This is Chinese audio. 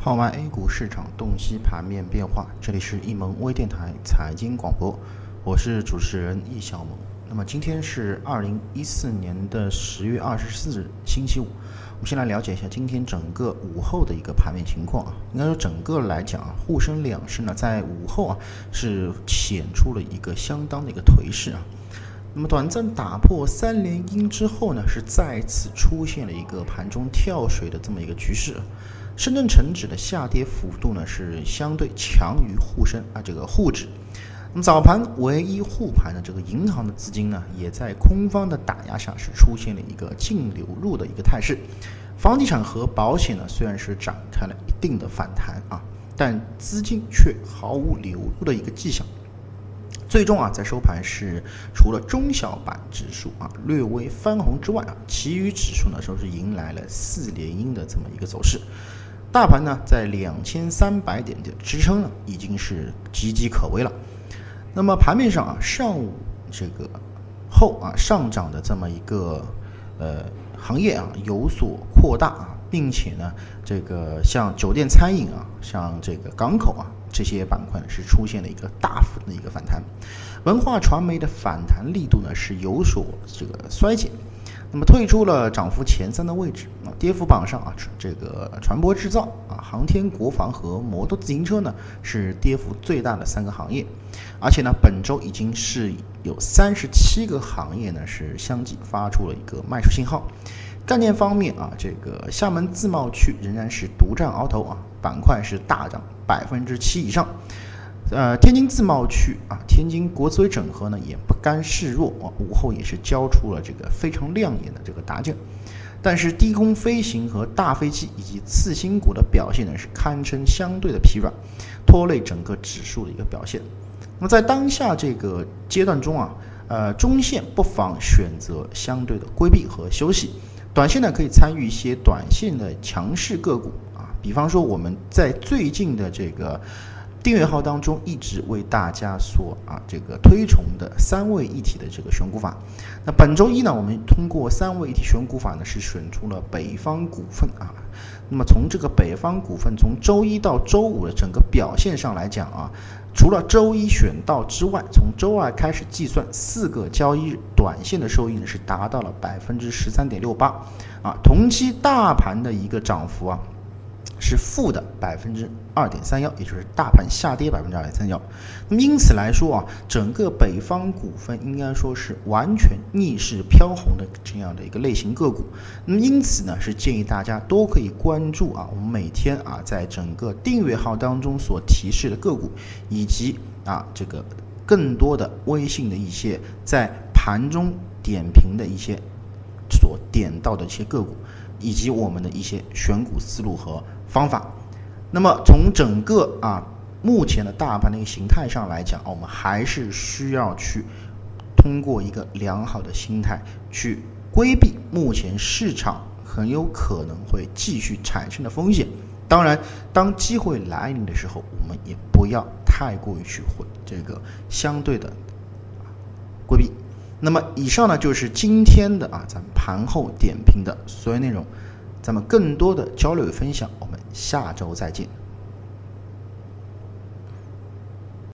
号外 A 股市场洞悉盘面变化，这里是易盟微电台财经广播，我是主持人易小萌。那么今天是二零一四年的十月二十四日，星期五。我们先来了解一下今天整个午后的一个盘面情况啊。应该说整个来讲啊，沪深两市呢在午后啊是显出了一个相当的一个颓势啊。那么短暂打破三连阴之后呢，是再次出现了一个盘中跳水的这么一个局势。深圳成指的下跌幅度呢是相对强于沪深啊这个沪指。那么早盘唯一护盘的这个银行的资金呢，也在空方的打压下是出现了一个净流入的一个态势。房地产和保险呢虽然是展开了一定的反弹啊，但资金却毫无流入的一个迹象。最终啊，在收盘是除了中小板指数啊略微翻红之外啊，其余指数呢都是迎来了四连阴的这么一个走势。大盘呢，在两千三百点的支撑呢，已经是岌岌可危了。那么盘面上啊，上午这个后啊上涨的这么一个呃行业啊有所扩大啊，并且呢，这个像酒店餐饮啊，像这个港口啊这些板块呢，是出现了一个大幅的一个反弹。文化传媒的反弹力度呢，是有所这个衰减。那么退出了涨幅前三的位置啊，跌幅榜上啊，这个船舶制造啊、航天、国防和摩托自行车呢是跌幅最大的三个行业，而且呢，本周已经是有三十七个行业呢是相继发出了一个卖出信号。概念方面啊，这个厦门自贸区仍然是独占鳌头啊，板块是大涨百分之七以上。呃，天津自贸区啊，天津国资委整合呢也不甘示弱啊，午后也是交出了这个非常亮眼的这个答卷。但是低空飞行和大飞机以及次新股的表现呢是堪称相对的疲软，拖累整个指数的一个表现。那么在当下这个阶段中啊，呃，中线不妨选择相对的规避和休息，短线呢可以参与一些短线的强势个股啊，比方说我们在最近的这个。订阅号当中一直为大家所啊这个推崇的三位一体的这个选股法，那本周一呢，我们通过三位一体选股法呢是选出了北方股份啊。那么从这个北方股份从周一到周五的整个表现上来讲啊，除了周一选到之外，从周二开始计算四个交易日，短线的收益呢是达到了百分之十三点六八啊，同期大盘的一个涨幅啊。是负的百分之二点三幺，也就是大盘下跌百分之二点三幺。那么因此来说啊，整个北方股份应该说是完全逆势飘红的这样的一个类型个股。那么因此呢，是建议大家都可以关注啊，我们每天啊在整个订阅号当中所提示的个股，以及啊这个更多的微信的一些在盘中点评的一些所点到的一些个股。以及我们的一些选股思路和方法。那么从整个啊目前的大盘的一个形态上来讲，我们还是需要去通过一个良好的心态去规避目前市场很有可能会继续产生的风险。当然，当机会来临的时候，我们也不要太过于去会这个相对的规避。那么以上呢就是今天的啊咱们盘后点评的所有内容，咱们更多的交流与分享，我们下周再见。